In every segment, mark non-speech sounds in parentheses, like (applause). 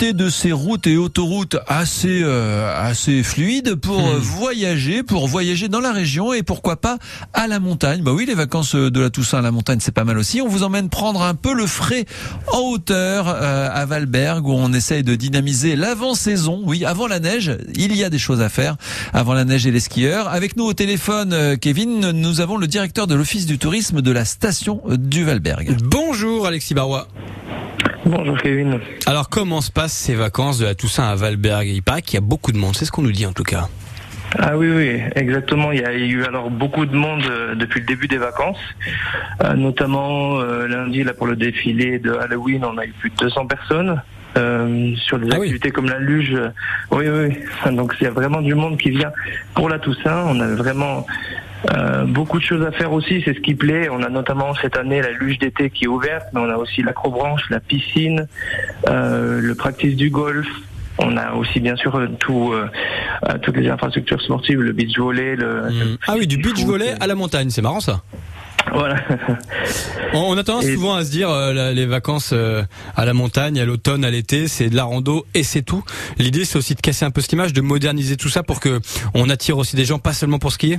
de ces routes et autoroutes assez euh, assez fluides pour euh, voyager, pour voyager dans la région et pourquoi pas à la montagne. Bah oui, les vacances de la Toussaint à la montagne, c'est pas mal aussi. On vous emmène prendre un peu le frais en hauteur euh, à Valberg où on essaye de dynamiser l'avant-saison. Oui, avant la neige, il y a des choses à faire avant la neige et les skieurs. Avec nous au téléphone, euh, Kevin, nous avons le directeur de l'office du tourisme de la station du Valberg. Bonjour Alexis Barois. Bonjour Kevin. Alors comment se passent ces vacances de la Toussaint à Valberg? Il paraît qu'il y a beaucoup de monde, c'est ce qu'on nous dit en tout cas. Ah oui, oui, exactement. Il y a eu alors beaucoup de monde euh, depuis le début des vacances, euh, notamment euh, lundi là pour le défilé de Halloween, on a eu plus de 200 personnes. sur des Ah oui. activités comme la luge, oui, oui. Donc il y a vraiment du monde qui vient pour la Toussaint. On a vraiment euh, beaucoup de choses à faire aussi, c'est ce qui plaît. On a notamment cette année la luge d'été qui est ouverte, mais on a aussi l'acrobranche, la piscine, euh, le practice du golf. On a aussi bien sûr euh, tout, toutes les infrastructures sportives, le beach volley, le, Hmm. Ah oui, du beach volley à la montagne, c'est marrant ça. Voilà. (laughs) On, a tendance Et- souvent à se dire euh, les vacances euh, à la montagne, à l'automne, à l'été, c'est de la rando et c'est tout. L'idée c'est aussi de casser un peu cette image, de moderniser tout ça pour que on attire aussi des gens pas seulement pour skier?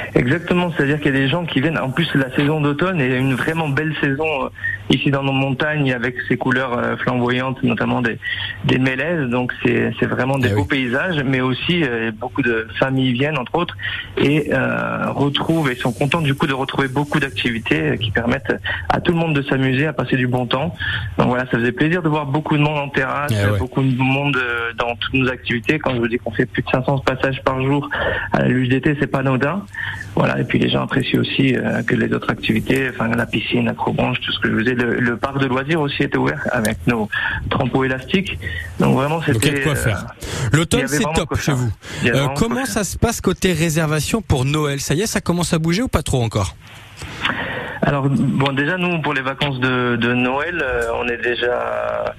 Exactement, c'est-à-dire qu'il y a des gens qui viennent. En plus, la saison d'automne est une vraiment belle saison euh, ici dans nos montagnes avec ses couleurs euh, flamboyantes, notamment des, des mélèzes. Donc c'est vraiment des Eh beaux oui. paysages, mais aussi euh, beaucoup de familles viennent entre autres et euh, retrouvent et sont contents du coup de retrouver beaucoup d'activités euh, qui permettent à tout le monde de s'amuser, à passer du bon temps. Donc voilà, ça faisait plaisir de voir beaucoup de monde en terrasse, Eh ouais. beaucoup de monde dans toutes nos activités. Quand je vous dis qu'on fait plus de 500 passages par jour à la luge d'été, c'est pas anodin. Voilà, et puis les gens apprécient aussi euh, que les autres activités, enfin la piscine, l'acrobranche, tout ce que je vous ai. Le, le parc de loisirs aussi était ouvert avec nos trampots élastiques. Donc vraiment, Donc il y c'était. a de quoi euh, faire. L'automne c'est top chez vous. Euh, comment ça se passe côté réservation pour Noël? Ça y est, ça commence à bouger ou pas trop encore? Alors bon, déjà nous pour les vacances de, de Noël, euh, on est déjà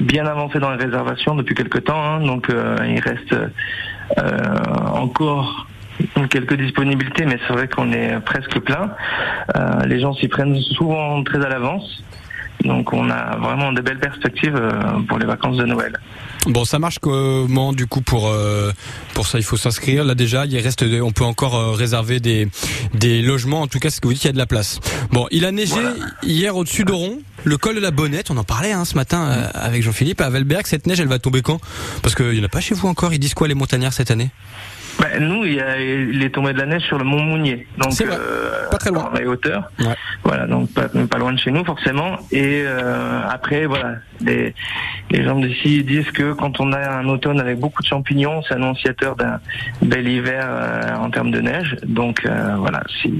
bien avancé dans les réservations depuis quelque temps. hein. donc il reste encore quelques disponibilités, mais c'est vrai qu'on est presque plein. Euh, les gens s'y prennent souvent très à l'avance. Donc on a vraiment de belles perspectives euh, pour les vacances de Noël. Bon, ça marche comment du coup pour euh, pour ça? Il faut s'inscrire là déjà. Il reste, on peut encore euh, réserver des des logements. En tout cas, c'est ce que vous dites, il y a de la place. Bon, il a neigé Voilà. hier au-dessus d'Oron, le col de la Bonnette. On en parlait hein, ce matin euh, avec Jean-Philippe à Valberg. Cette neige, elle va tomber quand? Parce qu'il y en a pas chez vous encore. Ils disent quoi les montagnards cette année? Ben, nous, il, y a, il est tombé de la neige sur le mont Mounier, donc euh, Pas très loin. hauteurs. Ouais. Voilà, donc pas, pas loin de chez nous forcément. Et euh, après, voilà, les, les gens d'ici disent que quand on a un automne avec beaucoup de champignons, c'est annonciateur d'un bel hiver euh, en termes de neige. Donc euh, voilà, si,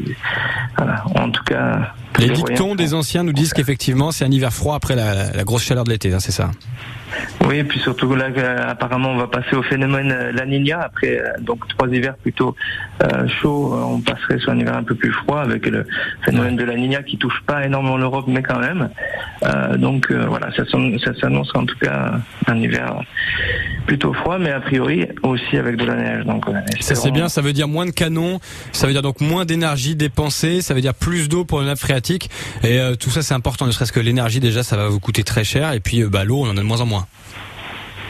voilà, en tout cas. Les dictons des anciens nous disent qu'effectivement c'est un hiver froid après la, la grosse chaleur de l'été. hein, c'est ça? Oui, et puis surtout là, apparemment, on va passer au phénomène La Nina. Après, donc trois hivers plutôt euh, chauds, on passerait sur un hiver un peu plus froid avec le phénomène de La Nina qui touche pas énormément l'Europe, mais quand même. Euh, donc euh, voilà, ça, s'an- ça s'annonce en tout cas un hiver plutôt froid, mais a priori aussi avec de la neige. Donc voilà, Ça c'est bien, ça veut dire moins de canons, ça veut dire donc moins d'énergie dépensée, ça veut dire plus d'eau pour le nappe phréatique et euh, tout ça c'est important, ne serait-ce que l'énergie déjà ça va vous coûter très cher et puis euh, bah, l'eau on en a de moins en moins.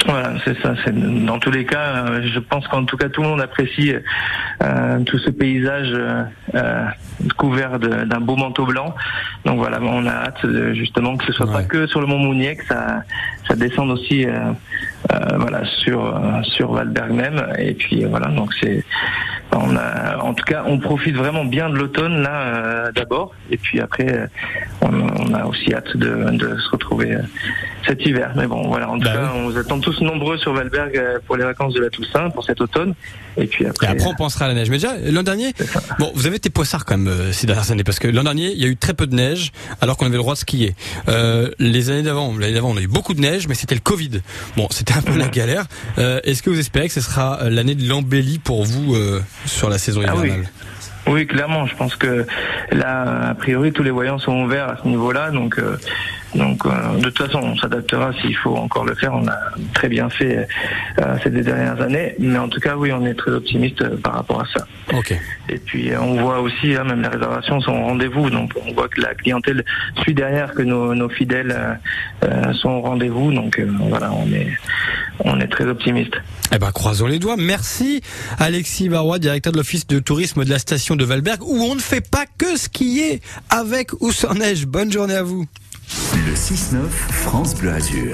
Voilà, c'est ça. C'est dans tous les cas, euh, je pense qu'en tout cas tout le monde apprécie euh, tout ce paysage euh, euh, couvert de- d'un beau manteau blanc. Donc voilà, on a hâte euh, justement que ce soit Ouais. pas que sur le Mont Mounier, que ça, ça descende aussi, euh, euh, voilà, sur euh, sur Valberg même. Et puis voilà, donc c'est, on a, en tout cas, on profite vraiment bien de l'automne là euh, d'abord, et puis après, euh, on, on a aussi hâte de, de se retrouver euh, cet hiver. Mais bon, voilà, en tout Bah cas, oui. on vous attend tous nombreux sur Valberg euh, pour les vacances de la Toussaint pour cet automne. Et puis Et après, après on pensera à la neige. Mais déjà l'an dernier, bon vous avez été poissard quand même euh, ces dernières années parce que l'an dernier il y a eu très peu de neige alors qu'on avait le droit de skier. Euh, les années d'avant, l'année d'avant on a eu beaucoup de neige mais c'était le Covid. Bon c'était un peu la galère. Euh, Est-ce que vous espérez que ce sera euh, l'année de l'embellie pour vous euh, sur la saison Ah oui. hivernale? Oui, clairement. Je pense que là, a priori, tous les voyants sont ouverts à ce niveau-là. Donc, euh, Donc euh, de toute façon, on s'adaptera s'il faut encore le faire. On a très bien fait euh, ces deux dernières années, mais en tout cas, oui, on est très optimiste euh, par rapport à ça. Ok. Et puis euh, on voit aussi, hein, même les réservations sont au rendez-vous, donc on voit que la clientèle suit derrière, que nos, nos fidèles euh, euh, sont au rendez-vous. Donc euh, voilà, on est on est très optimiste. Eh ben, croisons les doigts. Merci, Alexis Barois, directeur de l'office de tourisme de la station de Valberg, où on ne fait pas que skier avec ou sans neige. Bonne journée à vous. Le 6-9, France Bleu Azur.